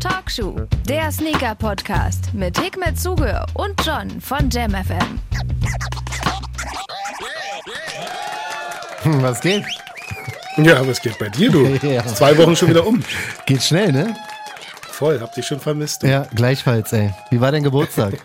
Talkshow, der Sneaker-Podcast mit Hikmet Zuge und John von JamFM. Hm, was geht? Ja, was geht bei dir, du? Ja. Zwei Wochen schon wieder um. Geht schnell, ne? Voll, hab dich schon vermisst. Du. Ja, gleichfalls, ey. Wie war dein Geburtstag?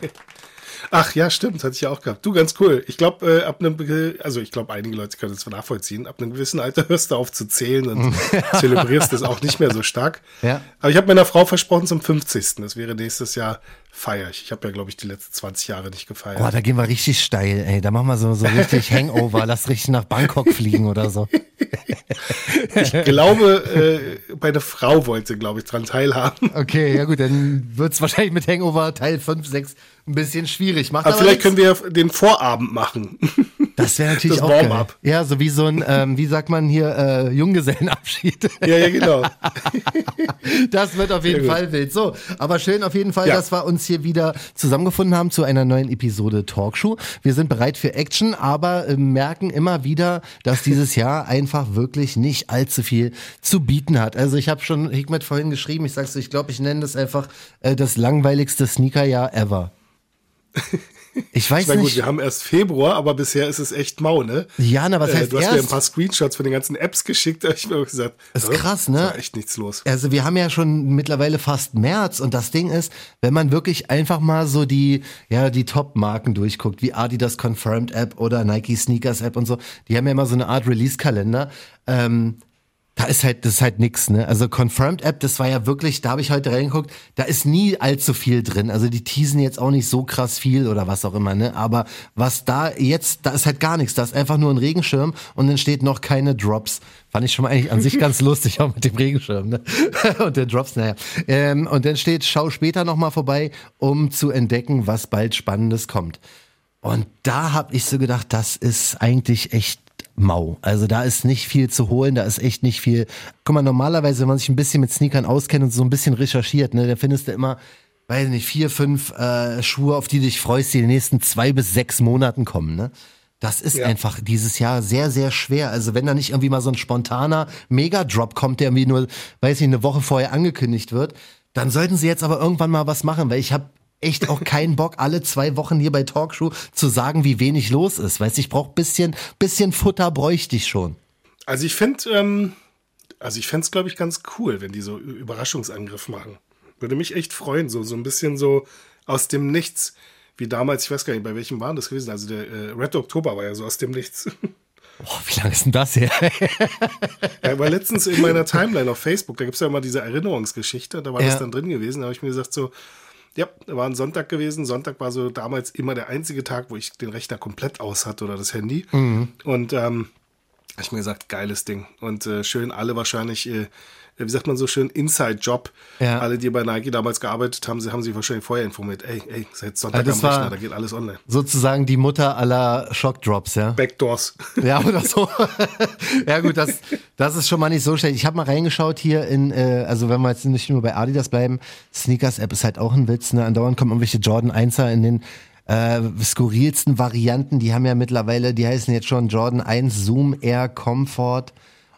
Ach ja, stimmt, hatte ich ja auch gehabt. Du, ganz cool. Ich glaube, äh, ab einem, also ich glaube, einige Leute können das nachvollziehen. Ab einem gewissen Alter hörst du auf zu zählen und zelebrierst das auch nicht mehr so stark. Ja. Aber ich habe meiner Frau versprochen zum 50. Das wäre nächstes Jahr feier ich. Ich habe ja, glaube ich, die letzten 20 Jahre nicht gefeiert. Boah, da gehen wir richtig steil, ey. Da machen wir so, so richtig Hangover. Lass richtig nach Bangkok fliegen oder so. Ich glaube, äh, meine Frau wollte, glaube ich, dran teilhaben. Okay, ja gut, dann wird's wahrscheinlich mit Hangover Teil 5, 6 ein bisschen schwierig. Macht Aber aber, vielleicht nichts. können wir den Vorabend machen. Das wäre natürlich das auch geil. Ja, so wie so ein, ähm, wie sagt man hier, äh, Junggesellenabschied. ja, ja, genau. Das wird auf jeden Sehr gut. Fall wild. So, aber schön auf jeden Fall, Ja. dass wir uns hier wieder zusammengefunden haben zu einer neuen Episode Talkshow. Wir sind bereit für Action, aber äh, merken immer wieder, dass dieses Jahr einfach wirklich nicht allzu viel zu bieten hat. Also ich habe schon Hikmet vorhin geschrieben, ich sag's, so, ich glaube, ich nenne das einfach äh, das langweiligste Sneakerjahr ever. Ich weiß Ich meine, gut, nicht. wir haben erst Februar, aber bisher ist es echt mau, ne? Ja, na, was Äh, heißt du hast mir ein paar Screenshots von den ganzen Apps geschickt, da hab ich mir auch gesagt, Ist äh, krass, ne? Echt nichts los. Also wir haben ja schon mittlerweile fast März und das Ding ist, wenn man wirklich einfach mal so die, ja, die Top-Marken durchguckt, wie Adidas Confirmed App oder Nike Sneakers App und so, die haben ja immer so eine Art Release-Kalender. Ähm, da ist halt, das ist halt nix, ne? Also Confirmed App, das war ja wirklich, da habe ich heute reingeguckt, da ist nie allzu viel drin. Also die teasen jetzt auch nicht so krass viel oder was auch immer, ne? Aber was da jetzt, da ist halt gar nichts. Da ist einfach nur ein Regenschirm und dann steht noch keine Drops. Fand ich schon mal eigentlich an sich ganz lustig, auch mit dem Regenschirm, ne? Und den Drops, naja. Ähm, und dann steht, schau später nochmal vorbei, um zu entdecken, was bald Spannendes kommt. Und da habe ich so gedacht, das ist eigentlich echt mau. Also da ist nicht viel zu holen, da ist echt nicht viel. Guck mal, normalerweise, wenn man sich ein bisschen mit Sneakern auskennt und so ein bisschen recherchiert, ne, da findest du immer, weiß nicht, vier, fünf äh, Schuhe, auf die du dich freust, die in den nächsten zwei bis sechs Monaten kommen, ne? Das ist Ja. einfach dieses Jahr sehr, sehr schwer. Also wenn da nicht irgendwie mal so ein spontaner Mega-Drop kommt, der irgendwie nur, weiß ich, eine Woche vorher angekündigt wird, dann sollten sie jetzt aber irgendwann mal was machen, weil ich habe echt auch keinen Bock, alle zwei Wochen hier bei Talkshow zu sagen, wie wenig los ist. Weißt du, ich brauche bisschen, bisschen Futter bräuchte ich schon. Also ich finde, ähm, also ich fände es, glaube ich, ganz cool, wenn die so Überraschungsangriff machen. Würde mich echt freuen, so, so ein bisschen so aus dem Nichts. Wie damals, ich weiß gar nicht, bei welchem waren das gewesen. Also der äh, Red Oktober war ja so aus dem Nichts. Boah, wie lange ist denn das her? Ja, war letztens in meiner Timeline auf Facebook, da gibt es ja immer diese Erinnerungsgeschichte, da war Ja. das dann drin gewesen. Da habe ich mir gesagt, so, ja, war ein Sonntag gewesen. Sonntag war so damals immer der einzige Tag, wo ich den Rechner komplett aus hatte oder das Handy. Mhm. Und ähm, hab ich mir gesagt, geiles Ding. Und äh, schön alle wahrscheinlich, äh, wie sagt man so schön, Inside-Job. Ja. Alle, die bei Nike damals gearbeitet haben, sie haben sich wahrscheinlich vorher informiert. Ey, ey, seit Sonntag Ja, das am Rechner, da geht alles online. Sozusagen die Mutter aller Shockdrops, ja? Backdoors. Ja, oder so. ja, gut, das, das ist schon mal nicht so schlecht. Ich habe mal reingeschaut hier in, äh, also wenn wir jetzt nicht nur bei Adidas bleiben, Sneakers-App ist halt auch ein Witz, ne? Andauernd kommen irgendwelche Jordan 1er in den äh, skurrilsten Varianten. Die haben ja mittlerweile, die heißen jetzt schon Jordan 1 Zoom Air Comfort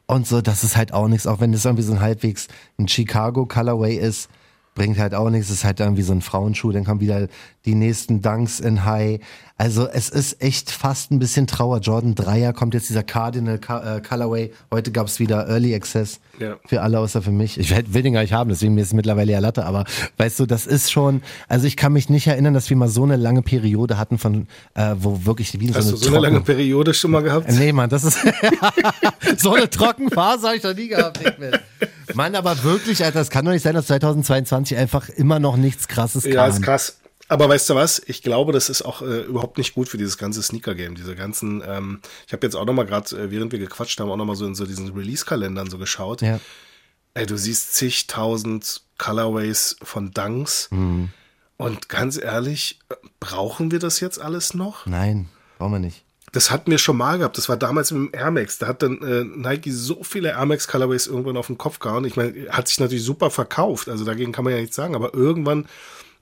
und so. Das ist halt auch nichts, auch wenn das irgendwie so ein halbwegs ein Chicago Colorway ist. Bringt halt auch nichts, ist halt irgendwie so ein Frauenschuh, dann kommen wieder die nächsten Dunks in High. Also es ist echt fast ein bisschen Trauer. Jordan 3er kommt jetzt dieser Cardinal Co- äh, Colorway. Heute gab es wieder Early Access Ja. für alle außer für mich. Ich will den gar nicht haben, deswegen mir ist es mittlerweile ja Latte. Aber weißt du, das ist schon, also ich kann mich nicht erinnern, dass wir mal so eine lange Periode hatten von, äh, wo wirklich wie so Hast eine du so eine lange Periode schon mal gehabt? Nee, Mann, das ist so eine Trockenphase habe ich noch nie gehabt. Mehr. Mann, aber wirklich, Alter, es kann doch nicht sein, dass 2022 einfach immer noch nichts krasses Ja, kam. ist krass. Aber weißt du was? Ich glaube, das ist auch äh, überhaupt nicht gut für dieses ganze Sneaker-Game. Diese ganzen, ähm, ich habe jetzt auch noch mal gerade, äh, während wir gequatscht haben, auch noch mal so in so diesen Release-Kalendern so geschaut. Ja. Ey, du siehst zigtausend Colorways von Dunks. Mhm. Und ganz ehrlich, brauchen wir das jetzt alles noch? Nein, brauchen wir nicht. Das hatten wir schon mal gehabt. Das war damals mit dem Air Max. Da hat dann äh, Nike so viele Air Max Colorways irgendwann auf den Kopf gehauen. Ich meine, hat sich natürlich super verkauft. Also dagegen kann man ja nichts sagen. Aber irgendwann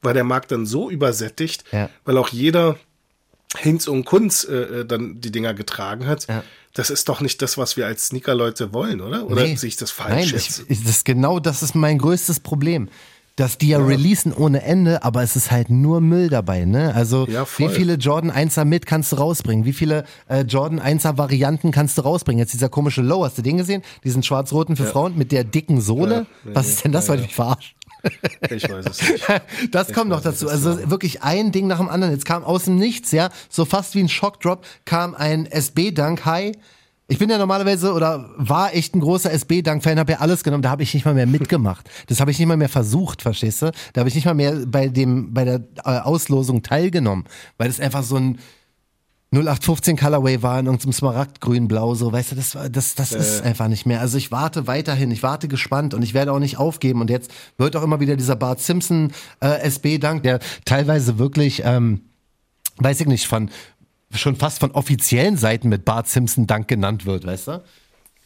war der Markt dann so übersättigt, Ja. weil auch jeder Hinz und Kunz äh, äh, dann die Dinger getragen hat, Ja. das ist doch nicht das, was wir als Sneaker-Leute wollen, oder? Oder Nee. sehe ich das falsch Nein, ich, ich, das ist genau das ist mein größtes Problem. Dass die ja, releasen ohne Ende, aber es ist halt nur Müll dabei, ne? Also Ja, wie viele Jordan 1er mit kannst du rausbringen? Wie viele äh, Jordan 1er Varianten kannst du rausbringen? Jetzt dieser komische Low, hast du den gesehen? Diesen schwarz-roten für Frauen mit der dicken Sohle? Ja, nee, Was ist denn das? ja, Wollte ja. ich mich verarschen? Ich weiß es nicht. Das kommt noch dazu. Also wirklich ein Ding nach dem anderen. Jetzt kam aus dem Nichts, ja, so fast wie ein Schockdrop, kam ein SB-Dunk High. Ich bin ja normalerweise oder war echt ein großer SB-Dunk-Fan, habe ja alles genommen, da habe ich nicht mal mehr mitgemacht. Das habe ich nicht mal mehr versucht, verstehst du? Da habe ich nicht mal mehr bei dem bei der äh, Auslosung teilgenommen, weil das einfach so ein 0815 Colorway war in irgendeinem Smaragdgrün-Blau, so, weißt du, das, das, das ist einfach nicht mehr. Also ich warte weiterhin, ich warte gespannt und ich werde auch nicht aufgeben. Und jetzt wird auch immer wieder dieser Bart Simpson äh, SB-Dank, der teilweise wirklich, ähm, weiß ich nicht, von schon fast von offiziellen Seiten mit Bart Simpson Dank genannt wird, weißt du?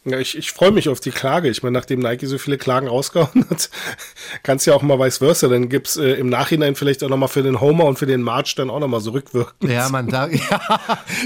Ja, ich, ich freue mich auf die Klage. Ich meine, nachdem Nike so viele Klagen rausgehauen hat, kann es ja auch mal vice versa. Dann gibt's äh, im Nachhinein vielleicht auch nochmal für den Homer und für den March dann auch nochmal so rückwirkend. Ja, man, da, ja,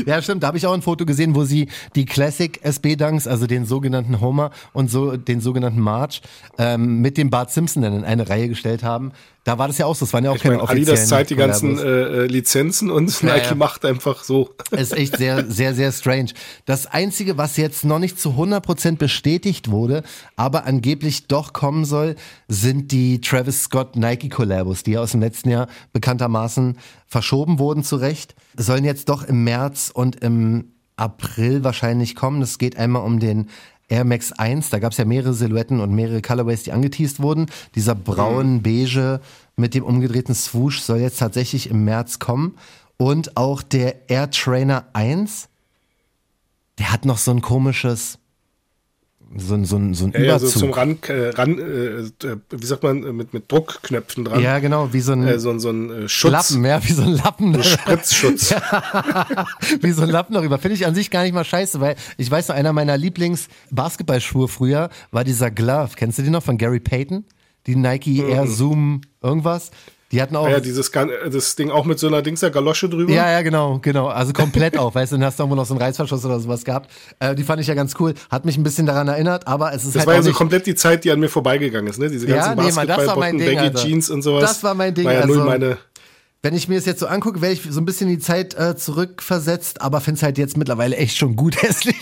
ja, stimmt. Da habe ich auch ein Foto gesehen, wo sie die Classic SB-Dunks, also den sogenannten Homer und so den sogenannten March, ähm, mit dem Bart Simpson dann in eine Reihe gestellt haben. Da war das ja auch so. Es waren ja auch Ich keine meine, offiziellen Adidas zahlt die ganzen äh, äh, Lizenzen und Nike ja. macht einfach so. ist echt sehr, sehr, sehr strange. Das Einzige, was jetzt noch nicht zu 100% bestätigt wurde, aber angeblich doch kommen soll, sind die Travis Scott Nike Collabos, die ja aus dem letzten Jahr bekanntermaßen verschoben wurden zu Recht. Sollen jetzt doch im März und im April wahrscheinlich kommen. Es geht einmal um den Air Max 1, da gab es ja mehrere Silhouetten und mehrere Colorways, die angeteased wurden. Dieser braun beige mit dem umgedrehten Swoosh soll jetzt tatsächlich im März kommen. Und auch der Air Trainer 1, der hat noch so ein komisches, so ein, so ein, so ein Ja, ja, so Überzug. zum Ran, äh, ran äh, äh, wie sagt man, äh, mit, mit Druckknöpfen dran. ja, genau, wie so ein Äh, so, ein- so ein äh, Schutz. Lappen, ja, wie so ein Lappen. Spritzschutz. wie so ein Lappen darüber. Finde ich an sich gar nicht mal scheiße, weil ich weiß noch, einer meiner Lieblings-Basketballschuhe früher war dieser Glove. Kennst du den noch von Gary Payton? Die Nike Air Zoom irgendwas. Die hatten auch. Ja, dieses äh, das Ding auch mit so einer Dingser Galosche drüber. Ja, ja, genau, genau. Also komplett auf, weißt du, dann hast du irgendwo noch so einen Reißverschluss oder sowas gehabt. Äh, die fand ich ja ganz cool. Hat mich ein bisschen daran erinnert, aber es ist Das halt war ja auch so komplett die Zeit, die an mir vorbeigegangen ist, ne? Diese Ja, ganzen nee, das war mein Basketballbotten, Ding, Baggy Alter. Jeans und sowas. Das war mein Ding, War ja null also- meine. Wenn ich mir das jetzt so angucke, werde ich so ein bisschen in die Zeit äh, zurückversetzt, aber finde es halt jetzt mittlerweile echt schon gut hässlich,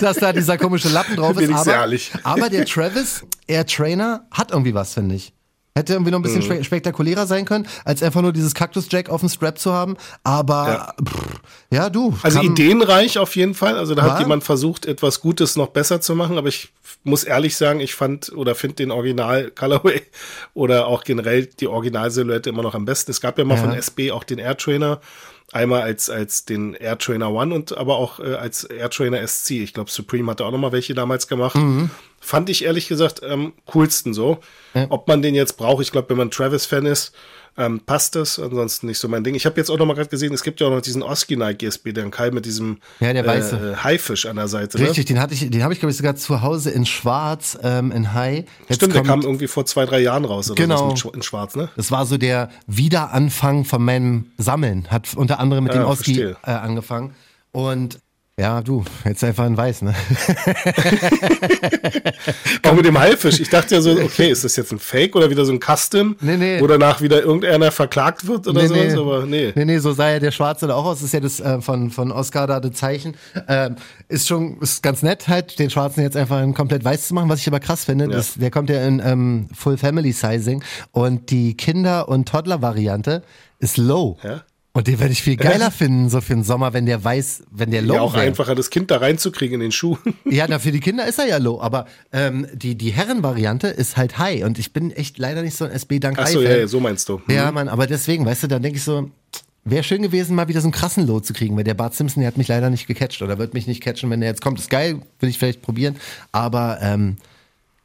dass da dieser komische Lappen drauf ist. Aber, aber der Travis, Air Trainer, hat irgendwie was, finde ich. Hätte irgendwie noch ein Mhm. bisschen spe spektakulärer sein können, als einfach nur dieses Cactus-Jack auf dem Strap zu haben. Aber Ja. pff, ja, du. Also ideenreich auf jeden Fall. Also da War? hat jemand versucht, etwas Gutes noch besser zu machen, aber ich muss ehrlich sagen, ich fand oder finde den Original Colorway oder auch generell die Originalsilhouette immer noch am besten. Es gab ja mal Ja. von SB auch den Air Trainer. Einmal als, als den Air Trainer One und aber auch äh, als Air Trainer SC. Ich glaube, Supreme hatte auch noch mal welche damals gemacht. Mhm. Fand ich ehrlich gesagt am coolsten so. Ob man den jetzt braucht, ich glaube, wenn man Travis-Fan ist, ähm, passt das. Ansonsten nicht so mein Ding. Ich habe jetzt auch noch mal gerade gesehen, es gibt ja auch noch diesen Oski Nike SB, den Kai mit diesem Ja, der weiße. äh, Haifisch an der Seite. Richtig, den hatte ich, den habe ich glaube ich sogar zu Hause in Schwarz, ähm, in. Ne? Jetzt Stimmt, der kommt- kam irgendwie vor zwei, drei Jahren raus. Oder Genau. so, in Schwarz, ne? Das war so der Wiederanfang von meinem Sammeln. Hat unter anderem mit Ja, dem Oski äh, angefangen. Und ja, du, jetzt einfach in Weiß, ne? Auch mit dem Haifisch. Ich dachte ja so, okay, ist das jetzt ein Fake oder wieder so ein Custom, Nee, nee. wo danach wieder irgendeiner verklagt wird oder nee, sowas, nee. aber nee. Nee, nee, so sah ja der Schwarze da auch aus. Das ist ja das äh, von, von Oscar da das Zeichen. Ähm, ist schon ist ganz nett, halt, den Schwarzen jetzt einfach in komplett weiß zu machen. Was ich aber krass finde, das, der kommt ja in ähm, Full Family Sizing und die Kinder- und Toddler-Variante ist low. Ja. Und den werde ich viel geiler finden, so für den Sommer, wenn der weiß, wenn der low Ja, auch wär. einfacher, das Kind da reinzukriegen in den Schuh. Ja, na, für die Kinder ist er ja low, aber ähm, die, die Herrenvariante ist halt high und ich bin echt leider nicht so ein SB Dank Ach so, ja, ja, so meinst du. Ja, Mann, aber deswegen, weißt du, dann denke ich so, wäre schön gewesen, mal wieder so einen krassen Low zu kriegen, weil der Bart Simpson, der hat mich leider nicht gecatcht oder wird mich nicht catchen, wenn der jetzt kommt. Ist geil, will ich vielleicht probieren, aber ähm,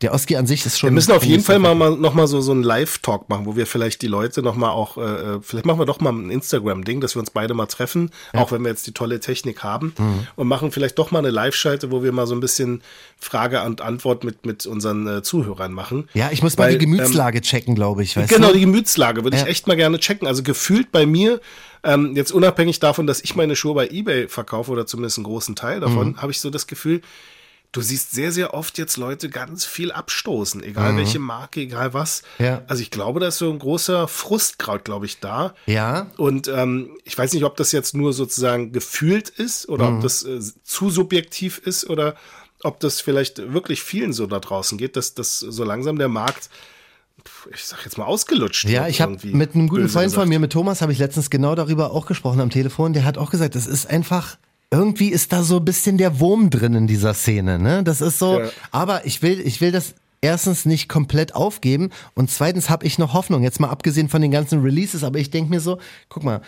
der Oski an sich ist schon. Wir müssen auf jeden Fall mal, mal nochmal so, so einen Live-Talk machen, wo wir vielleicht die Leute nochmal auch, äh, vielleicht machen wir doch mal ein Instagram-Ding, dass wir uns beide mal treffen, auch wenn wir jetzt die tolle Technik haben Mhm. und machen vielleicht doch mal eine Live-Schalte, wo wir mal so ein bisschen Frage und Antwort mit, mit unseren äh, Zuhörern machen. Ja, ich muss mal Weil, die Gemütslage checken, glaube ich. Weißt Genau, du? die Gemütslage würde Ja. ich echt mal gerne checken. Also gefühlt bei mir, ähm, jetzt unabhängig davon, dass ich meine Schuhe bei Ebay verkaufe oder zumindest einen großen Teil davon, Mhm. habe ich so das Gefühl, du siehst sehr, sehr oft jetzt Leute ganz viel abstoßen, egal welche Marke, egal was. Mhm. Ja. Also ich glaube, da ist so ein großer Frustkraut, glaube ich, da. Ja, Und ähm, ich weiß nicht, ob das jetzt nur sozusagen gefühlt ist oder Mhm. ob das äh, zu subjektiv ist oder ob das vielleicht wirklich vielen so da draußen geht, dass, dass so langsam der Markt, ich sag jetzt mal, ausgelutscht Ja, ich habe mit einem guten Freund von gesagt. mir, mit Thomas, habe ich letztens genau darüber auch gesprochen am Telefon. Der hat auch gesagt, das ist einfach, irgendwie ist da so ein bisschen der Wurm drin in dieser Szene. Ne? Das ist so, Ja. aber ich will, ich will das erstens nicht komplett aufgeben und zweitens habe ich noch Hoffnung, jetzt mal abgesehen von den ganzen Releases, aber ich denke mir so, guck mal,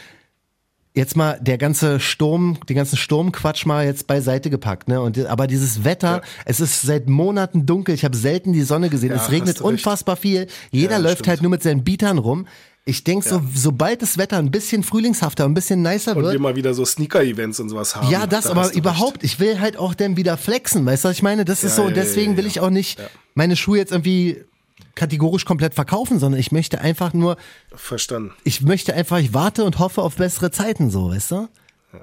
jetzt mal der ganze Sturm, den ganzen Sturmquatsch mal jetzt beiseite gepackt, ne? Und aber dieses Wetter, Ja. es ist seit Monaten dunkel. Ich habe selten die Sonne gesehen. Ja, es regnet unfassbar viel. Jeder läuft stimmt. halt nur mit seinen Bietern rum. Ich denke, so, sobald das Wetter ein bisschen frühlingshafter, ein bisschen nicer Und wir wird. mal wieder so Sneaker-Events und sowas haben. Ja, das Da aber überhaupt. Ich will halt auch dann wieder flexen, weißt du, was ich meine? Das ist Ja, so, ja, und ja, deswegen ja, will ja. ich auch nicht Ja. meine Schuhe jetzt irgendwie kategorisch komplett verkaufen, sondern ich möchte einfach nur, recht. Verstanden. ich möchte einfach, ich warte und hoffe auf bessere Zeiten, so, weißt du?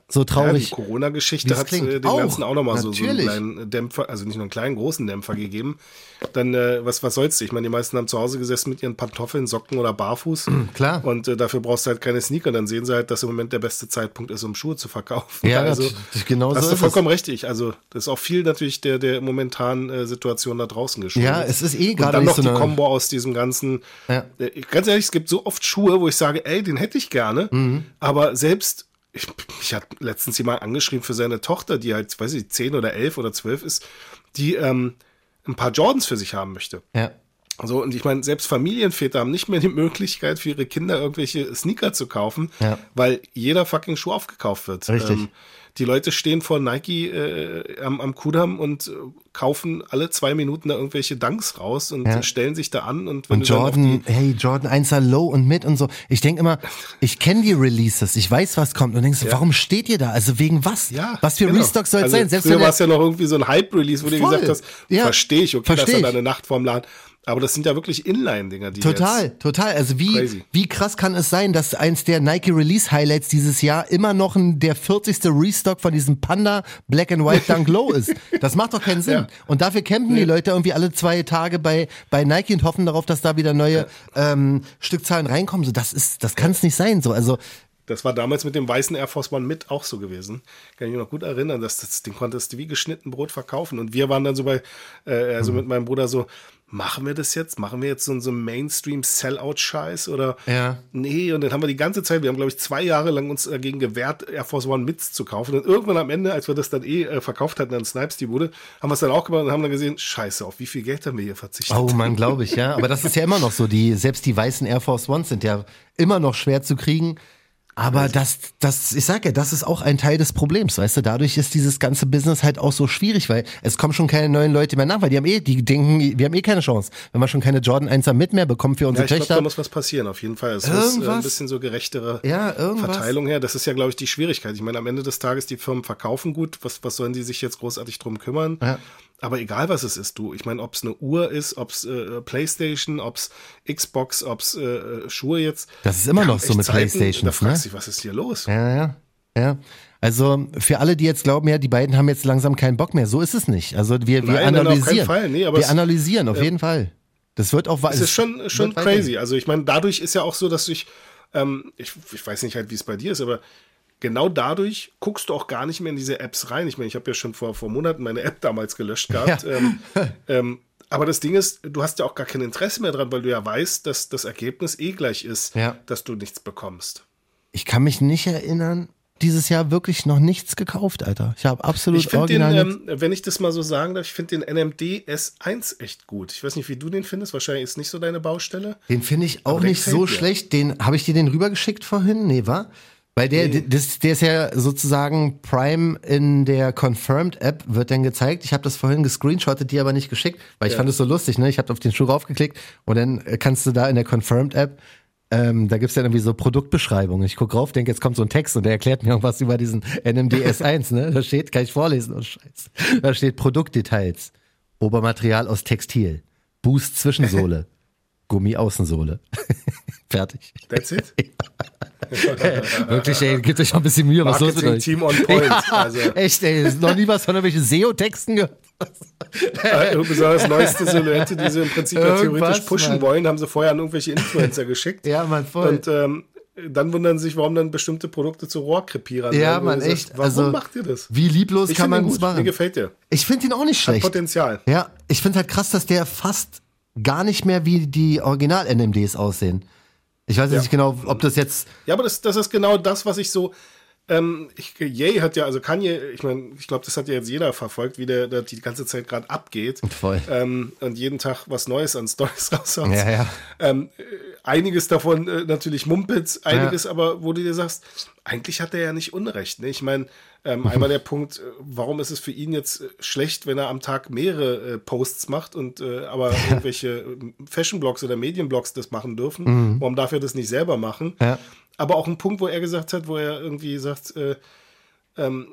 So Ja, die traurig. Corona-Geschichte es hat äh, dem Auch, Ganzen auch nochmal so, so einen kleinen Dämpfer, also nicht nur einen kleinen, großen Dämpfer gegeben. Dann, äh, was, was soll's? Ich meine, die meisten haben zu Hause gesessen mit ihren Pantoffeln, Socken oder barfuß. klar. Und äh, dafür brauchst du halt keine Sneaker. Dann sehen sie halt, dass im Moment der beste Zeitpunkt ist, um Schuhe zu verkaufen. Ja, also, das- genau hast so du ist vollkommen recht. Ich, also, das ist auch viel natürlich der, der momentanen äh, Situation da draußen geschuldet. Ja, es ist eh Und gerade dann nicht noch so die Kombo aus diesem ganzen. Ja. Äh, ganz ehrlich, es gibt so oft Schuhe, wo ich sage, ey, den hätte ich gerne. Mhm. Aber selbst, ich, mich hat letztens jemand angeschrieben für seine Tochter, die halt, weiß ich, zehn oder elf oder zwölf ist, die ähm, ein paar Jordans für sich haben möchte. Ja. So, und ich meine, selbst Familienväter haben nicht mehr die Möglichkeit, für ihre Kinder irgendwelche Sneaker zu kaufen, Ja. weil jeder fucking Schuh aufgekauft wird. Ähm, Richtig. die Leute stehen vor Nike äh, am, am Kudamm und äh, kaufen alle zwei Minuten da irgendwelche Dunks raus und Ja. stellen sich da an. Und wenn Und du Jordan, hey, Jordan 1er Low und mit und so. Ich denke immer, ich kenne die Releases, ich weiß, was kommt und denkst, so, warum steht ihr da? Also wegen was? ja, was für genau. Restock soll es also sein? Selbst früher war es ja noch irgendwie so ein Hype-Release, wo du Voll. gesagt hast, Ja. verstehe ich, okay, Versteh das ist dann eine Nacht vorm Laden. Aber das sind ja wirklich Inline-Dinger, die Total, jetzt total. Also wie, Crazy. wie krass kann es sein, dass eins der Nike Release Highlights dieses Jahr immer noch ein, der 40. Restock von diesem Panda Black and White Dunk Low ist? Das macht doch keinen Sinn. Ja. Und dafür campen die Leute irgendwie alle zwei Tage bei, bei Nike und hoffen darauf, dass da wieder neue ähm, Stückzahlen reinkommen. So, das ist, das kann es nicht sein. So, also Das war damals mit dem weißen Air Force One mit auch so gewesen. Kann ich mich noch gut erinnern, dass das, den konntest du wie geschnitten Brot verkaufen. Und wir waren dann so bei, äh, also mit meinem Bruder so, machen wir das jetzt? Machen wir jetzt so, so einen Mainstream-Sellout-Scheiß? Oder Ja. nee, und dann haben wir die ganze Zeit, wir haben, glaube ich, zwei Jahre lang uns dagegen gewehrt, Air Force One Mits zu kaufen. Und irgendwann am Ende, als wir das dann eh äh, verkauft hatten an Snipes, die Bude, haben wir es dann auch gemacht und haben dann gesehen, scheiße, auf wie viel Geld haben wir hier verzichtet? Oh man, glaube ich, ja. Aber das ist ja immer noch so. Die, selbst die weißen Air Force Ones sind ja immer noch schwer zu kriegen. Aber das, das, ich sag ja, das ist auch ein Teil des Problems, weißt du. Dadurch ist dieses ganze Business halt auch so schwierig, weil es kommen schon keine neuen Leute mehr nach, weil die haben eh, die denken, wir haben eh keine Chance. Wenn wir schon keine Jordan 1er mit mehr bekommen für Ja, unsere ich glaube, Töchter. da muss was passieren, auf jeden Fall. Es muss äh, ein Irgendwas- bisschen so gerechtere Ja, irgendwas. Verteilung her. Das ist ja, glaube ich, die Schwierigkeit. Ich meine, am Ende des Tages, die Firmen verkaufen gut. Was, was sollen die sich jetzt großartig drum kümmern? Ja. Aber egal, was es ist, du. Ich meine, ob es eine Uhr ist, ob es äh, Playstation, ob es Xbox, ob es äh, Schuhe jetzt. Das ist immer noch so mit Zeiten, Playstations, Da fragst ne? du dich, was ist hier los? Ja, ja, ja. Also für alle, die jetzt glauben, ja, die beiden haben jetzt langsam keinen Bock mehr, so ist es nicht. Also wir, wir Nein, auf analysieren. Fall. Nee, aber wir es- analysieren auf jeden Fall. Das wird auch Es ist schon, schon crazy. Also ich meine, dadurch ist ja auch so, dass ich, ähm, ich, ich weiß nicht halt, wie es bei dir ist, aber genau dadurch guckst du auch gar nicht mehr in diese Apps rein. Ich meine, ich habe ja schon vor, vor Monaten meine App damals gelöscht gehabt. Ja. Ähm, ähm, aber das Ding ist, du hast ja auch gar kein Interesse mehr dran, weil du ja weißt, dass das Ergebnis eh gleich ist, Ja. dass du nichts bekommst. Ich kann mich nicht erinnern, dieses Jahr wirklich noch nichts gekauft, Alter. Ich habe absolut Ich finde den, original nichts. ähm, wenn ich das mal so sagen darf, ich finde den NMD S1 echt gut. Ich weiß nicht, wie du den findest. Wahrscheinlich ist nicht so deine Baustelle. Den finde ich auch nicht so mir. schlecht. Den habe ich dir den rübergeschickt vorhin? Nee, war? Weil der, das, der ist ja sozusagen Prime in der Confirmed-App, wird dann gezeigt. Ich habe das vorhin gescreenshottet, die aber nicht geschickt, weil ich Ja. fand es so lustig, ne? Ich habe auf den Schuh raufgeklickt und dann äh, kannst du da in der Confirmed-App, ähm, da gibt's dann irgendwie so Produktbeschreibungen. Ich guck rauf, denke, jetzt kommt so ein Text und der erklärt mir irgendwas über diesen NMDS1, ne? Da steht, kann ich vorlesen, oh Scheiße. Da steht Produktdetails. Obermaterial aus Textil. Boost Zwischensohle. Gummi-Außensohle. Fertig. That's it? Wirklich, ey, gebt euch mal ein bisschen Mühe, was los mit euch? Marketing-Team on point. Ja, Also, echt, ey, ist noch nie was von irgendwelchen SEO-Texten gehört. äh, besonders neueste Silhouette, die sie im Prinzip ja theoretisch pushen Mann. wollen, haben sie vorher an irgendwelche Influencer geschickt. Ja, Mann, voll. Und ähm, dann wundern sie sich, warum dann bestimmte Produkte zu Rohrkrepierern ja, sagst, echt. Warum also, macht ihr das? Wie lieblos Ich kann man das gut. Mir machen? gefällt der. Ich finde ihn auch nicht Hat schlecht. Potenzial. Ja, ich finde halt krass, dass der fast gar nicht mehr wie die Original-NMDs aussehen. Ich weiß jetzt Ja. nicht genau, ob das jetzt. Ja, aber das, das ist genau das, was ich so. Ähm, ich, Ye hat ja, also Kanye, ich meine, ich glaube, das hat ja jetzt jeder verfolgt, wie der, der die ganze Zeit gerade abgeht. Voll. Ähm, und jeden Tag was Neues an Stories raushaut. Ja, ja. Ähm, äh, einiges davon äh, natürlich Mumpitz, einiges aber, wo du dir sagst, eigentlich hat er ja nicht Unrecht. Ne? Ich meine, ähm, einmal der Punkt, äh, warum ist es für ihn jetzt äh, schlecht, wenn er am Tag mehrere äh, Posts macht und äh, aber irgendwelche äh, Fashion-Blogs oder Medienblogs das machen dürfen? Warum darf er das nicht selber machen? Ja. Aber auch ein Punkt, wo er gesagt hat, wo er irgendwie sagt, äh, ähm,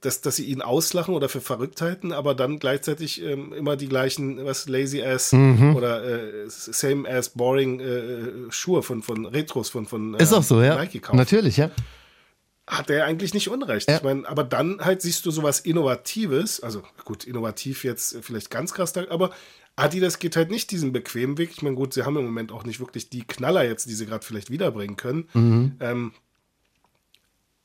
dass, dass sie ihn auslachen oder für verrückt halten, aber dann gleichzeitig ähm, immer die gleichen, was lazy ass Mhm. oder äh, same as boring äh, Schuhe von, von Retros von, von Ist äh, auch so, ja. Nike kaufen. Natürlich, ja. Hat er eigentlich nicht unrecht. Ja. Ich meine, aber dann halt siehst du sowas Innovatives, also gut, innovativ jetzt vielleicht ganz krass, aber Adidas geht halt nicht diesen bequemen Weg. Ich meine, gut, sie haben im Moment auch nicht wirklich die Knaller jetzt, die sie gerade vielleicht wiederbringen können. Mhm. Ähm,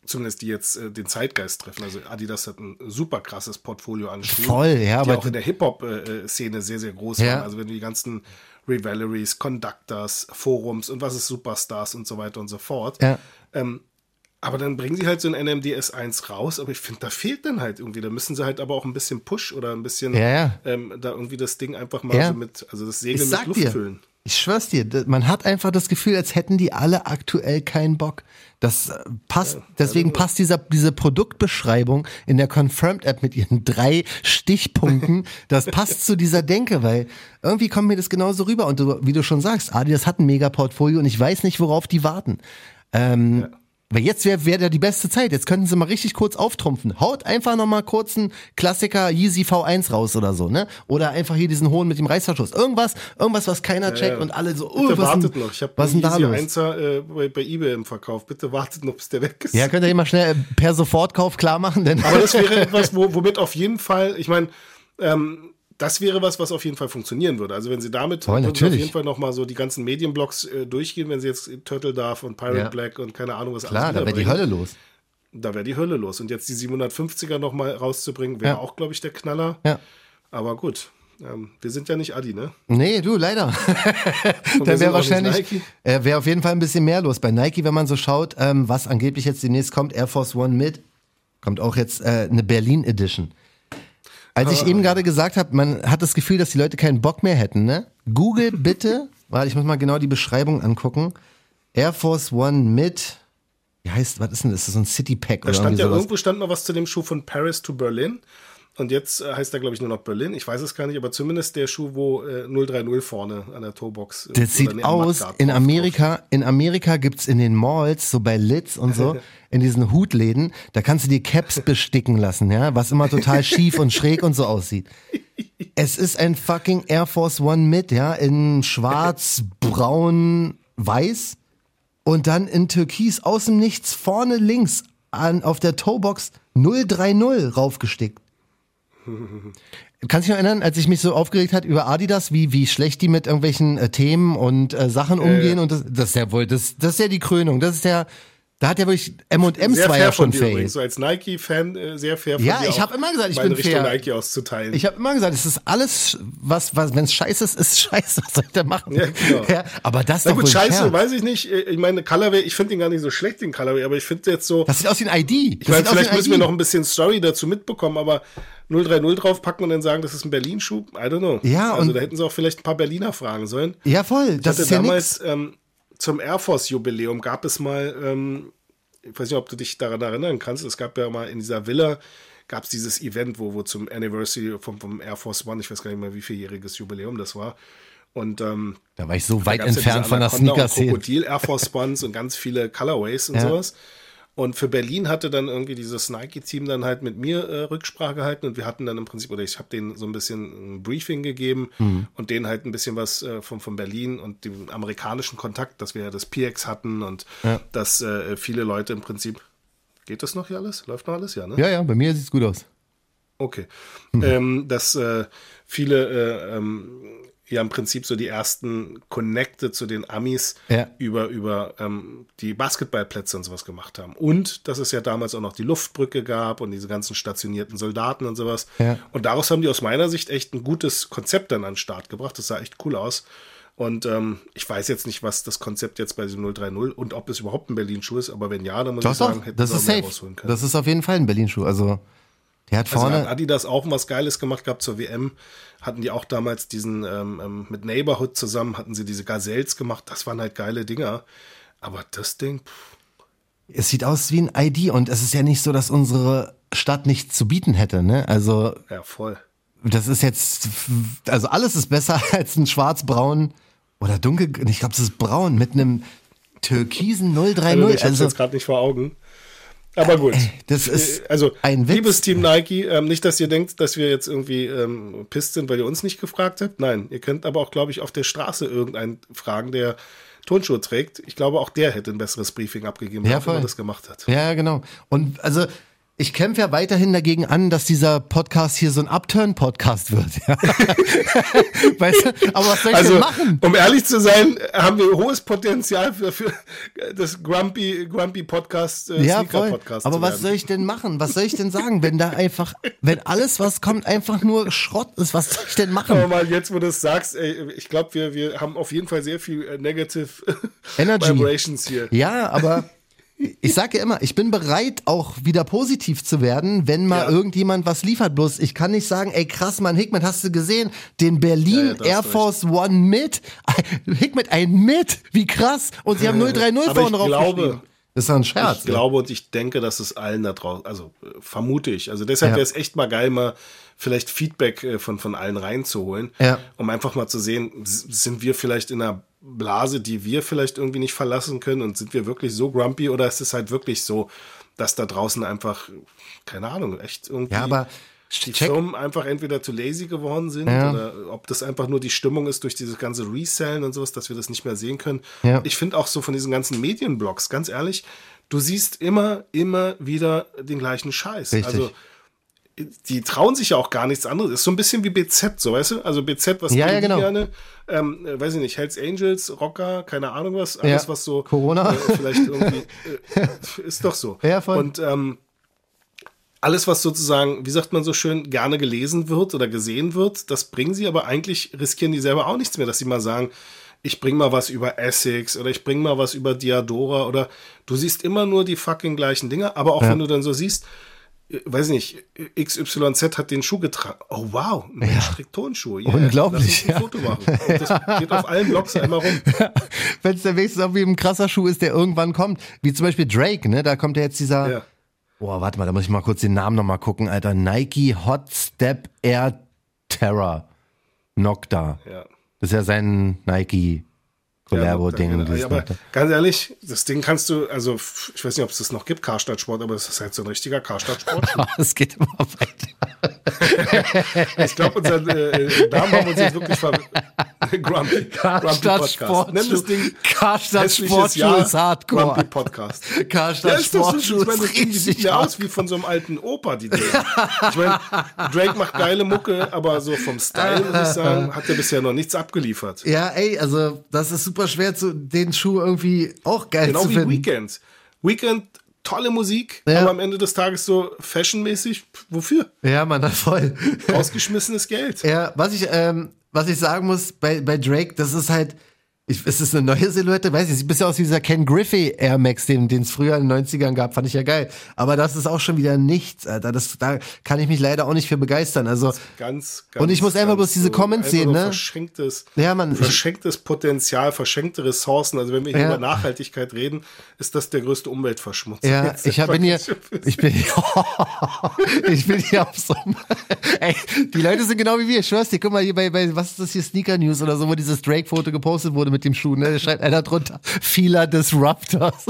zumindest die jetzt äh, den Zeitgeist treffen. Also Adidas hat ein super krasses Portfolio an Schuhen. Voll, ja, Die aber auch in der Hip-Hop-Szene sehr, sehr groß Ja. waren. Also wenn du die ganzen Revaleries, Conductors, Forums und was ist Superstars und so weiter und so fort. Ja. Ähm, aber dann bringen sie halt so ein NMDS 1 raus, aber ich finde, da fehlt dann halt irgendwie. Da müssen sie halt aber auch ein bisschen Push oder ein bisschen Ja, ja. Ähm, da irgendwie das Ding einfach mal Ja. so mit, also das Segel Ich mit Luft dir, füllen. ich schwör's dir, man hat einfach das Gefühl, als hätten die alle aktuell keinen Bock. Das äh, passt, deswegen passt dieser, diese Produktbeschreibung in der Confirmed-App mit ihren drei Stichpunkten, das passt zu dieser Denke, weil irgendwie kommt mir das genauso rüber. Und du, wie du schon sagst, Adidas hat ein Mega-Portfolio und ich weiß nicht, worauf die warten. Ähm, Weil jetzt wäre wär da die beste Zeit. Jetzt könnten sie mal richtig kurz auftrumpfen. Haut einfach noch mal kurz einen Klassiker Yeezy V1 raus oder so, ne? Oder einfach hier diesen hohen mit dem Reißverschluss. Irgendwas, irgendwas, was keiner checkt ja. und alle so, oh, Bitte was, wartet denn, noch. Ich habe was Easy los? 1er äh, bei, bei eBay im Verkauf. Bitte wartet noch, bis der weg ist. Ja, könnt ihr immer schnell äh, per Sofortkauf klar machen, denn Aber das wäre etwas, wo, womit auf jeden Fall, ich meine, ähm, das wäre was, was auf jeden Fall funktionieren würde. Also wenn sie damit sie auf jeden Fall nochmal so die ganzen Medienblocks äh, durchgehen, wenn sie jetzt Turtle Darf und Pirate Ja. Black und keine Ahnung was klar, alles da wäre die Hölle los. Da wäre die Hölle los. Und jetzt die 750er nochmal rauszubringen, wäre Ja. auch, glaube ich, der Knaller. Ja. Aber gut, ähm, wir sind ja nicht Adi, ne? Nee, du, leider. Da wäre wahrscheinlich, äh, wäre auf jeden Fall ein bisschen mehr los. Bei Nike, wenn man so schaut, ähm, was angeblich jetzt demnächst kommt, Air Force One mit, kommt auch jetzt äh, eine Berlin Edition. Als ich eben gerade gesagt habe, man hat das Gefühl, dass die Leute keinen Bock mehr hätten, ne? Google bitte, warte, ich muss mal genau die Beschreibung angucken. Air Force One mit, wie heißt, was ist denn das? Ist das so ein City Pack Da oder stand irgendwie ja sowas? irgendwo stand mal was zu dem Schuh von Paris to Berlin. Und jetzt äh, heißt er, glaube ich, nur noch Berlin. Ich weiß es gar nicht, aber zumindest der Schuh, wo äh, 030 vorne an der Toebox. äh, Das sieht aus, in drauf- Amerika, in Amerika gibt's in den Malls, so bei Lids und so, in diesen Hutläden, da kannst du dir Caps besticken lassen, ja, was immer total schief und schräg und so aussieht. Es ist ein fucking Air Force One mit, ja, in schwarz, braun, weiß und dann in Türkis aus dem Nichts vorne links an, auf der Toebox 030 raufgestickt. Kannst du dich noch erinnern, als ich mich so aufgeregt hat über Adidas, wie, wie schlecht die mit irgendwelchen äh, Themen und äh, Sachen umgehen und das, das ist ja wohl, das, das ist ja die Krönung. Das ist ja, da hat ja wirklich M&M's war ja schon fair. übrigens. So als Nike-Fan äh, sehr fair von Ja, ich auch hab immer gesagt, ich bin Richtung fair. Nike auszuteilen. Ich habe immer gesagt, es ist alles, was, was wenn es scheiße ist, ist scheiße. Was soll ich da machen? Ja, genau. Ja, aber das ist Na doch gut, scheiße, fair. weiß ich nicht. Ich meine, Colorway, ich finde den gar nicht so schlecht, den Colorway, aber ich finde jetzt so, Das sieht aus wie ein ID. ich meine, vielleicht müssen wir noch ein bisschen Story dazu mitbekommen, aber 030 draufpacken und dann sagen, das ist ein Berlin-Schuh, I don't know. Ja, also da hätten sie auch vielleicht ein paar Berliner fragen sollen. Ja, voll. Ich Das hatte ist ja nix. damals ähm, zum Air Force Jubiläum gab es mal ähm, ich weiß nicht, ob du dich daran erinnern kannst, es gab ja mal in dieser Villa, gab es dieses Event, wo, wo zum Anniversary vom, vom Air Force One, ich weiß gar nicht mehr, wie vieljähriges Jubiläum das war. Und ähm, da war ich so weit entfernt ja von der Sneaker-Szene. Krokodil Air Force Ones und ganz viele Colorways und ja. sowas. Und für Berlin hatte dann irgendwie dieses Nike-Team dann halt mit mir äh, Rücksprache gehalten und wir hatten dann im Prinzip, oder ich habe denen so ein bisschen ein Briefing gegeben mhm. und denen halt ein bisschen was äh, von, von Berlin und dem amerikanischen Kontakt, dass wir ja das PX hatten und ja. dass äh, viele Leute im Prinzip. Geht das noch hier alles? Läuft noch alles? Ja, ne? Ja, ja, bei mir sieht es gut aus. Okay. Mhm. Ähm, dass äh, viele äh, ähm, ja im Prinzip so die ersten Connecte zu den Amis ja. über, über ähm, die Basketballplätze und sowas gemacht haben. Und dass es ja damals auch noch die Luftbrücke gab und diese ganzen stationierten Soldaten und sowas. Ja. Und daraus haben die aus meiner Sicht echt ein gutes Konzept dann an den Start gebracht. Das sah echt cool aus. Und ähm, ich weiß jetzt nicht, was das Konzept jetzt bei diesem 030 und ob es überhaupt ein Berlin-Schuh ist, aber wenn ja, dann muss doch, ich sagen, hätten das ist safe. rausholen können. Das ist auf jeden Fall ein Berlin-Schuh. Also der hat vorne. Also hat Adidas auch was Geiles gemacht gehabt zur WM. Hatten die auch damals diesen, ähm, ähm, mit Neighborhood zusammen, hatten sie diese Gazelles gemacht. Das waren halt geile Dinger. Aber das Ding. Pff. Es sieht aus wie ein ID und es ist ja nicht so, dass unsere Stadt nichts zu bieten hätte, ne? Also. Ja, voll. Das ist jetzt, also alles ist besser als ein schwarz-braun oder dunkel, ich glaube, es ist braun mit einem türkisen 030. Also ich habe also, jetzt gerade nicht vor Augen. Aber gut. Das ist äh, also ein Witz. liebes Team Nike, ähm, nicht, dass ihr denkt, dass wir jetzt irgendwie ähm, pisst sind, weil ihr uns nicht gefragt habt. Nein, ihr könnt aber auch, glaube ich, auf der Straße irgendeinen fragen, der Tonschuhe trägt. Ich glaube, auch der hätte ein besseres Briefing abgegeben, ja, wenn er das gemacht hat. Ja, genau. Und also ich kämpfe ja weiterhin dagegen an, dass dieser Podcast hier so ein Upturn-Podcast wird. Ja. weißt du? Aber was soll ich also, denn machen? Um ehrlich zu sein, haben wir hohes Potenzial für, für das Grumpy, Grumpy Podcast, äh, ja, Sneaker Podcast. Aber was soll ich denn machen? Was soll ich denn sagen, wenn da einfach, wenn alles, was kommt, einfach nur Schrott ist? Was soll ich denn machen? Aber mal jetzt, wo du es sagst, ey, ich glaube, wir, wir haben auf jeden Fall sehr viel äh, Negative Energy. Vibrations hier. Ja, aber ich sage ja immer, ich bin bereit, auch wieder positiv zu werden, wenn mal ja. irgendjemand was liefert. Bloß ich kann nicht sagen, ey krass, Mann, Hickman, hast du gesehen? Den Berlin ja, ja, Air Force recht. One mit. Hickman, ein mit. Wie krass. Und sie haben 030 vorne drauf glaube, Das ist ein Scherz. Ich glaube und ich denke, dass es allen da draußen, also vermute ich. Also deshalb wäre es echt mal geil, mal vielleicht Feedback äh, von, von allen reinzuholen, um einfach mal zu sehen, sind wir vielleicht in einer Blase, die wir vielleicht irgendwie nicht verlassen können und sind wir wirklich so grumpy oder ist es halt wirklich so, dass da draußen einfach, keine Ahnung, echt irgendwie ja, aber die check. Firmen einfach entweder zu lazy geworden sind ja. oder ob das einfach nur die Stimmung ist durch dieses ganze Resellen und sowas, dass wir das nicht mehr sehen können. Ja. Ich finde auch so von diesen ganzen Medienblogs, ganz ehrlich, du siehst immer, immer wieder den gleichen Scheiß. Richtig. Also die trauen sich ja auch gar nichts anderes. Ist so ein bisschen wie BZ, so weißt du? Also BZ, was ja, ja, genau. gerne, ähm, äh, weiß ich nicht, Hells Angels, Rocker, keine Ahnung was, alles ja. was so Corona äh, vielleicht irgendwie äh, ist doch so. Ja, voll. Und ähm, alles, was sozusagen, wie sagt man so schön, gerne gelesen wird oder gesehen wird, das bringen sie, aber eigentlich riskieren die selber auch nichts mehr, dass sie mal sagen, ich bring mal was über Essex oder ich bring mal was über Diadora oder du siehst immer nur die fucking gleichen Dinge, aber auch ja. wenn du dann so siehst, weiß nicht, XYZ hat den Schuh getragen. Oh wow, ein ja. trägt Tonschuhe. Yeah, Unglaublich. Lass uns ein ja. Foto machen. Und das geht auf allen Blogs einmal rum. Wenn es der wenigstens auch wie ein krasser Schuh ist, der irgendwann kommt, wie zum Beispiel Drake, ne? Da kommt ja jetzt dieser. Ja. Boah, warte mal, da muss ich mal kurz den Namen nochmal gucken, Alter. Nike Hot Step Air Terror. Nocta. Ja. Das ist ja sein Nike Collabo-Ding. Ja, aber ganz ehrlich, das Ding kannst du, also ich weiß nicht, ob es das noch gibt, Karstadt Sport, aber es ist halt so ein richtiger Karstadt Sport. es geht immer weiter. ich glaube, unsere äh, Damen haben uns jetzt wirklich ver Grumpy, Karstadt Sport. Nenn das Ding Karstadt Sportschuh ist hardcore. Grumpy Podcast. Karstadt ja, ist, ich meine, das sieht ja aus wie von so einem alten Opa, die Dinger. Ich meine, Drake macht geile Mucke, aber so vom Style, muss ich sagen, hat er bisher noch nichts abgeliefert. Ja, ey, also das ist super schwer, zu, den Schuh irgendwie auch geil genau zu finden. Genau wie Weekend. Weekend, tolle Musik, ja. aber am Ende des Tages so fashionmäßig, wofür? Ja, man, voll. Ausgeschmissenes Geld. Ja, was ich, ähm, was ich sagen muss bei, bei Drake, das ist halt, Ich, ist es eine neue Silhouette? Weiß ich, sieht ein bisschen aus wie dieser Ken Griffey Air Max, den es früher in den 90ern gab, fand ich ja geil. Aber das ist auch schon wieder nichts, Alter. Das, da kann ich mich leider auch nicht für begeistern. Also, Ganz, ganz. Und ich muss einfach bloß diese Comments sehen, ne? Verschenktes, Ja, ich- verschenktes Potenzial, verschenkte Ressourcen. Also wenn wir hier Ja. über Nachhaltigkeit reden, ist das der größte Umweltverschmutzer. ja, Jetzt ich hab, bin hier, ich bin, ich bin hier auf so einem, ey, die Leute sind genau wie wir, ich schwör's dir, guck mal hier bei, bei, was ist das hier, Sneaker News oder so, wo dieses Drake-Foto gepostet wurde mit dem Schuh, ne, da schreibt einer drunter, Fila Disruptors.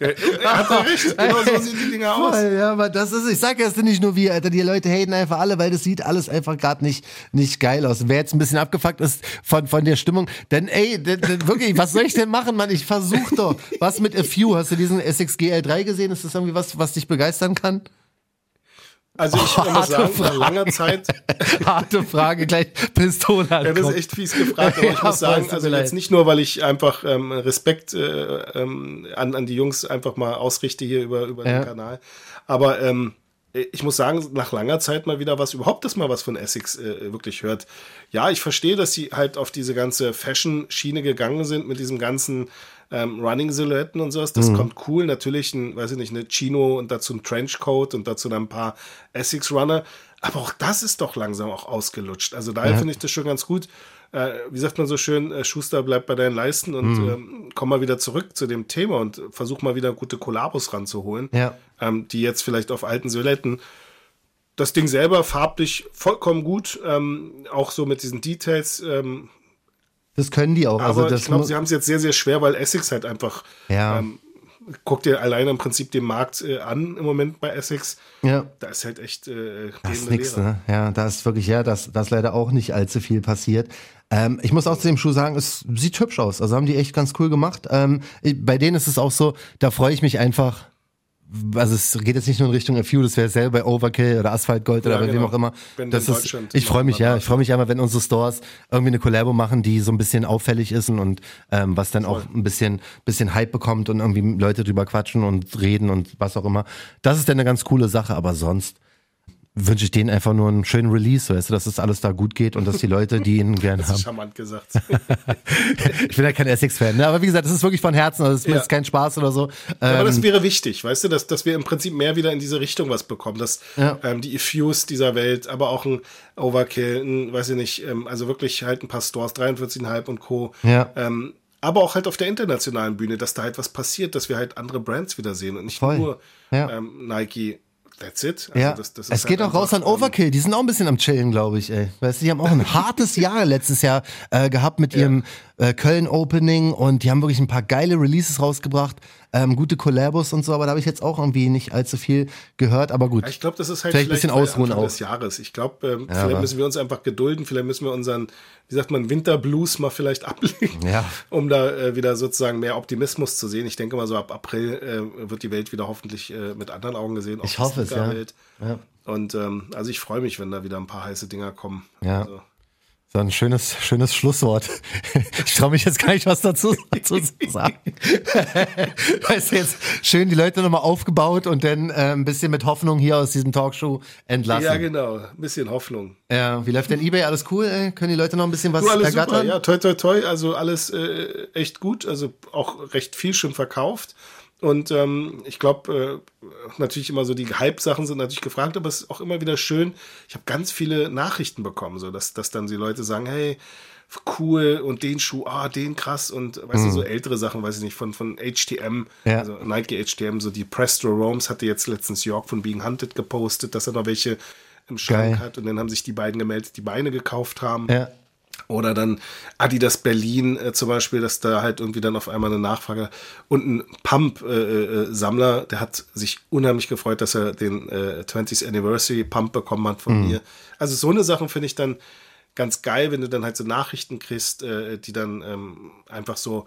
Ja, hat er recht. Genau so sehen die Dinger aus. Ja, aber das ist, ich sag ja, es sind nicht nur wir, Alter, die Leute haten einfach alle, weil das sieht alles einfach gerade nicht, nicht geil aus. Wer jetzt ein bisschen abgefuckt ist von, von der Stimmung, denn ey, denn, denn, wirklich, was soll ich denn machen, Mann? Ich versuch doch. Was mit A Few? Hast du diesen SXG L3 gesehen? Ist das irgendwie was, was dich begeistern kann? Also ich muss Harte sagen, nach Frage. langer Zeit, Harte Frage, gleich Pistole ja, das ist echt fies gefragt, aber ich muss sagen, also jetzt nicht nur, weil ich einfach ähm, Respekt äh, ähm, an, an die Jungs einfach mal ausrichte hier über, über Ja. den Kanal, aber ähm, ich muss sagen, nach langer Zeit mal wieder was, überhaupt, dass mal was von Essex äh, wirklich hört. Ja, ich verstehe, dass sie halt auf diese ganze Fashion-Schiene gegangen sind mit diesem ganzen ähm, Running-Silhouetten und sowas. Das kommt cool. Natürlich, ein, weiß ich nicht, eine Chino und dazu ein Trenchcoat und dazu dann ein paar Essex-Runner. Aber auch das ist doch langsam auch ausgelutscht. Also daher finde ich das schon ganz gut. Äh, wie sagt man so schön, äh, Schuster bleibt bei deinen Leisten und ähm, komm mal wieder zurück zu dem Thema und versuch mal wieder gute Kollabos ranzuholen Ja. ähm, die jetzt vielleicht auf alten Silhouetten. Das Ding selber farblich vollkommen gut, ähm, auch so mit diesen Details. Ähm, Das können die auch. aber also ich glaube, sie haben es jetzt sehr, sehr schwer, weil Essex halt einfach. Ja. Ähm, guck dir alleine im Prinzip den Markt äh, an im Moment bei Essex. ja. Da ist halt echt äh, Das ist nix, ne? Ja, da ist wirklich, ja, das, das leider auch nicht allzu viel passiert. Ähm, ich muss auch zu dem Schuh sagen, es sieht hübsch aus. Also haben die echt ganz cool gemacht. Ähm, bei denen ist es auch so, da freue ich mich einfach. Also es geht jetzt nicht nur in Richtung A Few, das wäre selber bei Overkill oder Asphalt Gold oder Ja, bei wem genau. auch immer. Wenn das ist, ich freue mich, ja, ich freue mich einmal, wenn unsere Stores irgendwie eine Collabo machen, die so ein bisschen auffällig ist und, ähm, was dann auch ein bisschen, bisschen Hype bekommt und irgendwie Leute drüber quatschen und reden und was auch immer. Das ist dann eine ganz coole Sache, aber sonst wünsche ich denen einfach nur einen schönen Release, weißt du, dass das alles da gut geht und dass die Leute, die ihn gern Das ist haben. charmant gesagt. Ich bin ja kein Essex-Fan, ne? aber wie gesagt, das ist wirklich von Herzen, also es ist mir Ja. jetzt kein Spaß oder so. Aber Ähm, das wäre wichtig, weißt du, dass, dass wir im Prinzip mehr wieder in diese Richtung was bekommen, dass Ja. ähm, die Effuse dieser Welt, aber auch ein Overkill, ein, weiß ich nicht, ähm, also wirklich halt ein paar Stores, 43,5 und Co. Ja. Ähm, aber auch halt auf der internationalen Bühne, dass da halt was passiert, dass wir halt andere Brands wieder sehen und nicht Voll. nur Ja. ähm, Nike. That's it. Also ja, das, das ist es halt geht auch raus an Overkill. Die sind auch ein bisschen am Chillen, glaube ich. Ey. Weißt du, die haben auch ein hartes Jahr letztes Jahr äh, gehabt mit ihrem äh, Köln Opening und die haben wirklich ein paar geile Releases rausgebracht, ähm, gute Collabos und so. Aber da habe ich jetzt auch irgendwie nicht allzu viel gehört. Aber gut, Ich glaube, das ist halt Vielleicht ein bisschen ausruhen Anfang auch. des Jahres. Ich glaube, ähm, Ja, vielleicht müssen wir uns einfach gedulden, vielleicht müssen wir unseren, wie sagt man, Winterblues mal vielleicht ablegen, Ja. um da äh, wieder sozusagen mehr Optimismus zu sehen. Ich denke mal, so ab April äh, wird die Welt wieder hoffentlich äh, mit anderen Augen gesehen. Ich hoffe es, ja. Ja. Und ähm, also ich freue mich, wenn da wieder ein paar heiße Dinger kommen. Ja. Also, so ein schönes, schönes Schlusswort. Ich traue mich jetzt gar nicht was dazu, zu sagen. weißt du, jetzt schön die Leute nochmal aufgebaut und dann äh, ein bisschen mit Hoffnung hier aus diesem Talkshow entlassen. ja, genau. Ein bisschen Hoffnung. Ja, wie läuft denn eBay? Alles cool? Ey? Können die Leute noch ein bisschen was Du, alles super. ergattern? Ja, toi, toi, toi. Also alles äh, echt gut. Also auch recht viel schon verkauft. Und ähm, ich glaube, äh, natürlich immer so die Hype-Sachen sind natürlich gefragt, aber es ist auch immer wieder schön. Ich habe ganz viele Nachrichten bekommen, so dass, dass dann die Leute sagen, hey, cool und den Schuh, ah, den krass und weißt du, so ältere Sachen, weiß ich nicht, von, von HTM, Mhm. Ja. also Nike HTM, so die Presto Roams hatte jetzt letztens York von Being Hunted gepostet, dass er noch welche im Schrank Geil. hat und dann haben sich die beiden gemeldet, die Beine gekauft haben. Ja. Oder dann Adidas Berlin äh, zum Beispiel, dass da halt irgendwie dann auf einmal eine Nachfrage und ein Pump-Sammler, der hat sich unheimlich gefreut, dass er den äh, 20th Anniversary Pump bekommen hat von mir. Also so eine Sachen finde ich dann ganz geil, wenn du dann halt so Nachrichten kriegst, äh, die dann ähm, einfach so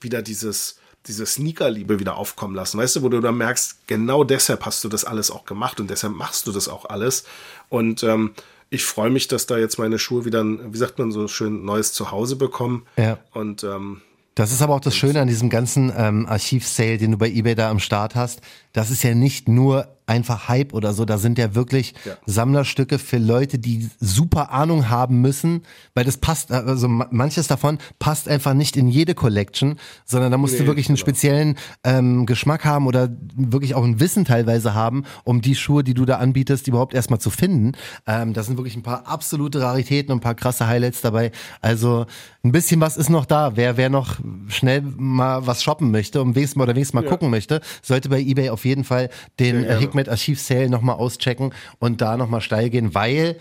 wieder dieses diese Sneakerliebe wieder aufkommen lassen, weißt du, wo du dann merkst, genau deshalb hast du das alles auch gemacht und deshalb machst du das auch alles. Und ähm, ich freue mich, dass da jetzt meine Schuhe wieder, ein, wie sagt man so schön, neues Zuhause bekommen. Ja. Und ähm, Das ist aber auch das Schöne an diesem ganzen ähm, Archiv-Sale, den du bei eBay da am Start hast. Das ist ja nicht nur einfach Hype oder so. Da sind ja wirklich Ja. Sammlerstücke für Leute, die super Ahnung haben müssen, weil das passt, also ma- manches davon passt einfach nicht in jede Collection, sondern da musst du Nee, wirklich einen genau. speziellen ähm, Geschmack haben oder wirklich auch ein Wissen teilweise haben, um die Schuhe, die du da anbietest, überhaupt erstmal zu finden. Ähm, da sind wirklich ein paar absolute Raritäten und ein paar krasse Highlights dabei. Also ein bisschen was ist noch da. Wer, wer noch schnell mal was shoppen möchte und wenigstens mal oder wenigstens mal Ja. gucken möchte, sollte bei eBay auf jeden Fall den Sehr äh, gerne. Hikmet Archiv Sale nochmal auschecken und da nochmal steil gehen, weil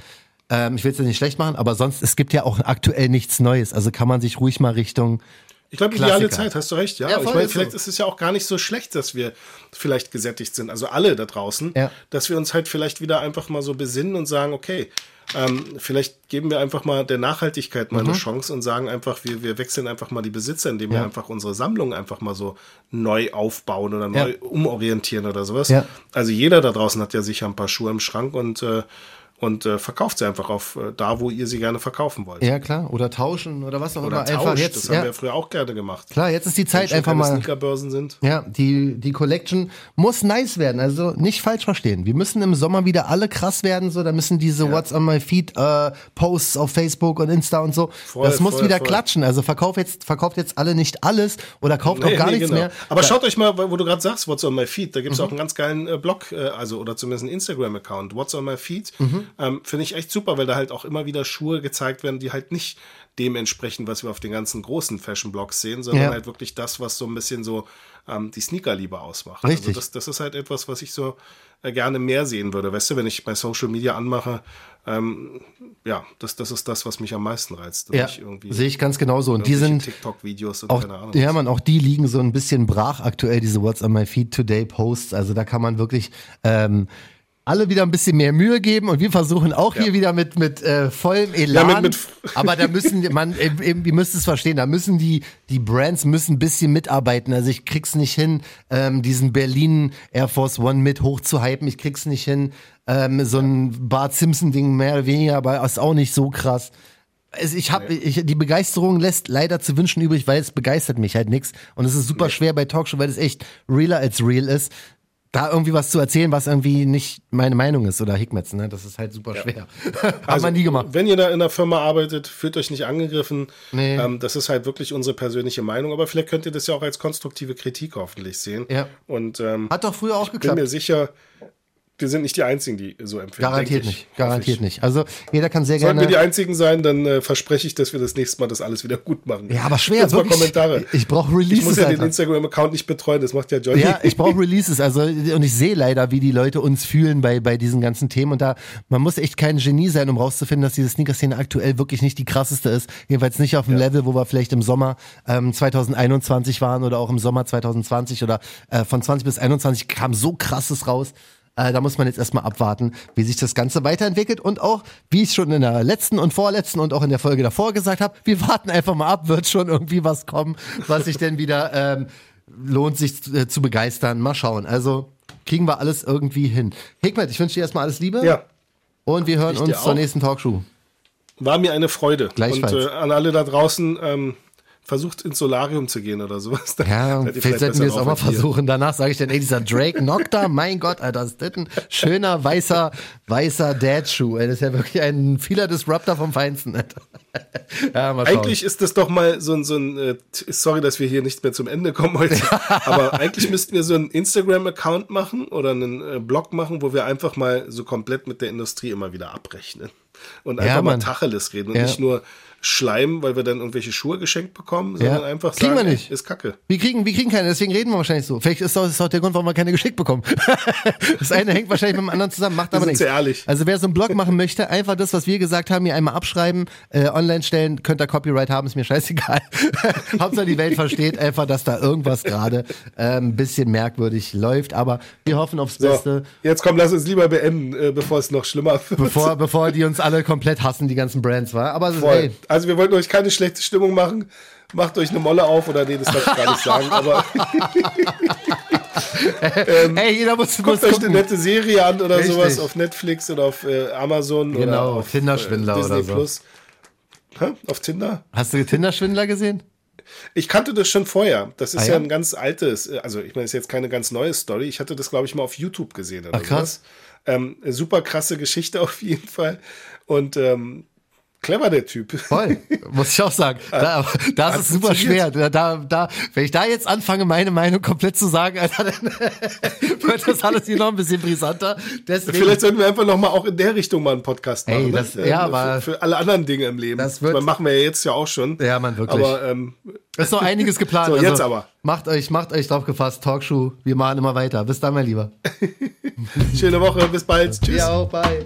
ähm, ich will es ja nicht schlecht machen, aber sonst, es gibt ja auch aktuell nichts Neues. Also kann man sich ruhig mal Richtung Ich glaube, ideale. Zeit, hast du recht. Ja, Ja, ich meine, vielleicht so. ist es ja auch gar nicht so schlecht, dass wir vielleicht gesättigt sind, also alle da draußen, Ja. dass wir uns halt vielleicht wieder einfach mal so besinnen und sagen, okay, ähm, vielleicht geben wir einfach mal der Nachhaltigkeit mal Mhm. eine Chance und sagen einfach, wir, wir wechseln einfach mal die Besitzer, indem wir Ja. einfach unsere Sammlung einfach mal so neu aufbauen oder neu umorientieren oder sowas. Ja. Also jeder da draußen hat ja sicher ein paar Schuhe im Schrank und, äh, und äh, verkauft sie einfach auf äh, da, wo ihr sie gerne verkaufen wollt. Ja, klar. Oder tauschen oder was auch Oder immer. Einfach tauscht, jetzt. das haben ja. wir ja früher auch gerne gemacht. Klar, jetzt ist die Wenn Zeit schon einfach mal. Sneakerbörsen sind. Ja, die, die Collection muss nice werden. Also nicht falsch verstehen. Wir müssen im Sommer wieder alle krass werden. So, da müssen diese What's on my feed äh, Posts auf Facebook und Insta und so. Voll, das muss voll, wieder voll. klatschen. Also verkauft jetzt, verkauft jetzt alle nicht alles oder kauft auch Nee, gar nee, nichts genau. mehr. Aber Da- schaut euch mal, wo du gerade sagst, What's on my feed, da gibt es Mhm. auch einen ganz geilen äh, Blog, äh, also oder zumindest einen Instagram-Account, What's on my feed. Mhm. Ähm, Finde ich echt super, weil da halt auch immer wieder Schuhe gezeigt werden, die halt nicht dem entsprechen, was wir auf den ganzen großen Fashion-Blogs sehen, sondern Ja. halt wirklich das, was so ein bisschen so ähm, die Sneaker-Liebe ausmacht. Richtig. Also das, das ist halt etwas, was ich so äh, gerne mehr sehen würde. Weißt du, wenn ich bei Social Media anmache, ähm, ja, das, das ist das, was mich am meisten reizt. Ja, sehe ich ganz genauso. Und die sind TikTok-Videos und auch, keine Ahnung. ja, man, auch die liegen so ein bisschen brach aktuell, diese What's on my feed today Posts. Also da kann man wirklich ähm, alle wieder ein bisschen mehr Mühe geben und wir versuchen auch hier wieder mit, mit äh, vollem Elan. Ja, mit- mit- aber da müssen, man, ihr müsst es verstehen, da müssen die, die Brands müssen ein bisschen mitarbeiten. Also ich krieg's nicht hin, ähm, diesen Berlin Air Force One mit hochzuhypen. Ich krieg's nicht hin, ähm, so ein Bart Simpson-Ding mehr oder weniger, aber ist auch nicht so krass. Also ich habe, ich, die Begeisterung lässt leider zu wünschen übrig, weil es begeistert mich halt nix. Und es ist super schwer bei Talkshow, weil es echt realer als real ist, da irgendwie was zu erzählen, was irgendwie nicht meine Meinung ist oder Hickmets, ne? Das ist halt super schwer. Hat Also, man nie gemacht. Wenn ihr da in der Firma arbeitet, fühlt euch nicht angegriffen. Nee. Ähm, das ist halt wirklich unsere persönliche Meinung, aber vielleicht könnt ihr das ja auch als konstruktive Kritik hoffentlich sehen. Ja. Und ähm, Hat doch früher auch bin geklappt. mir sicher, wir sind nicht die Einzigen, die so empfinden. Garantiert ich. nicht. Garantiert ich. nicht. Also jeder kann sehr Sollten wir die gerne. Einzigen sein, dann äh, verspreche ich, dass wir das nächste Mal das alles wieder gut machen. Ja, aber schwer. Jetzt mal. Kommentare. Ich brauche Ich muss Releases. ja den Alter. Instagram-Account nicht betreuen, das macht ja Johnny. Ja, ich brauche Releases. Also und ich sehe leider, wie die Leute uns fühlen bei bei diesen ganzen Themen. Und da man muss echt kein Genie sein, um rauszufinden, dass diese Sneaker-Szene aktuell wirklich nicht die krasseste ist. Jedenfalls nicht auf dem Level, wo wir vielleicht im Sommer ähm, 2021 waren oder auch im Sommer 2020 oder äh, von 20 bis 21 kam so krasses raus. Äh, da muss man jetzt erstmal abwarten, wie sich das Ganze weiterentwickelt und auch, wie ich schon in der letzten und vorletzten und auch in der Folge davor gesagt habe, wir warten einfach mal ab, wird schon irgendwie was kommen, was sich denn wieder ähm, lohnt, sich äh, zu begeistern. Mal schauen. Also kriegen wir alles irgendwie hin. Hikmet, ich wünsche dir erstmal alles Liebe ja. und wir hören Ich uns zur nächsten Talkshow. War mir eine Freude. Gleichfalls. Und äh, an alle da draußen, ähm, versucht ins Solarium zu gehen oder sowas. Dann Ja, vielleicht sollten wir es auch mal versuchen. Danach sage ich dann, ey, dieser Drake Nocta, mein Gott, Alter, ist das ein schöner, weißer, weißer Dad-Schuh. Das ist ja wirklich ein vieler Disruptor vom Feinsten, Alter. Ja. Eigentlich ist das doch mal so ein, so ein äh, sorry, dass wir hier nicht mehr zum Ende kommen heute, aber eigentlich müssten wir so einen Instagram-Account machen oder einen äh, Blog machen, wo wir einfach mal so komplett mit der Industrie immer wieder abrechnen und einfach Ja, mal. Tacheles reden und Ja. nicht nur schleimen, weil wir dann irgendwelche Schuhe geschenkt bekommen, sondern Ja. einfach Kriegen sagen, wir nicht. ist kacke. Wir kriegen, wir kriegen keine, deswegen reden wir wahrscheinlich so. Vielleicht ist das ist auch der Grund, warum wir keine geschickt bekommen. das eine hängt wahrscheinlich mit dem anderen zusammen, macht aber nichts. sehr ehrlich. Also wer so einen Blog machen möchte, einfach das, was wir gesagt haben, hier einmal abschreiben, äh, online stellen, könnt ihr Copyright haben, ist mir scheißegal. Hauptsache die Welt versteht einfach, dass da irgendwas gerade äh, ein bisschen merkwürdig läuft, aber wir hoffen aufs So, Beste. jetzt komm, lass uns lieber beenden, äh, bevor es noch schlimmer wird. Bevor, bevor die uns alle komplett hassen, die ganzen Brands, war. Aber Voll. ey, Also wir wollten euch keine schlechte Stimmung machen. Macht euch eine Molle auf oder nee, das darf ich gar nicht sagen, aber ey, jeder muss, muss guckt euch eine nette Serie an oder Richtig. sowas auf Netflix oder auf äh, Amazon oder Genau, auf Tinder-Schwindler Disney oder so. Plus. Hä? Auf Tinder? Hast du Tinder-Schwindler gesehen? Ich kannte das schon vorher. Das ist Ah, ja? ja? ein ganz altes, äh, also ich meine, das ist jetzt keine ganz neue Story. Ich hatte das, glaube ich, mal auf YouTube gesehen. Oder Ach, krass. sowas. Ähm, super krasse Geschichte auf jeden Fall. Und ähm, clever der Typ. Voll, muss ich auch sagen. Da, da ist Hat es super schwer. Da, da, da, wenn ich da jetzt anfange, meine Meinung komplett zu sagen, Alter, dann wird das alles hier noch ein bisschen brisanter. Deswegen, Vielleicht sollten wir einfach noch mal auch in der Richtung mal einen Podcast machen. Ey, ne? das- Ähm, ja, aber- für, für alle anderen Dinge im Leben. Das wird- Das machen wir ja jetzt ja auch schon. Ja, Mann, wirklich. Aber ähm, ist noch einiges geplant. Also So, jetzt aber. Macht euch, macht euch drauf gefasst. Talkshow, wir machen immer weiter. Bis dann, mein Lieber. schöne Woche, bis bald. Tschüss. Ja, auch, bye.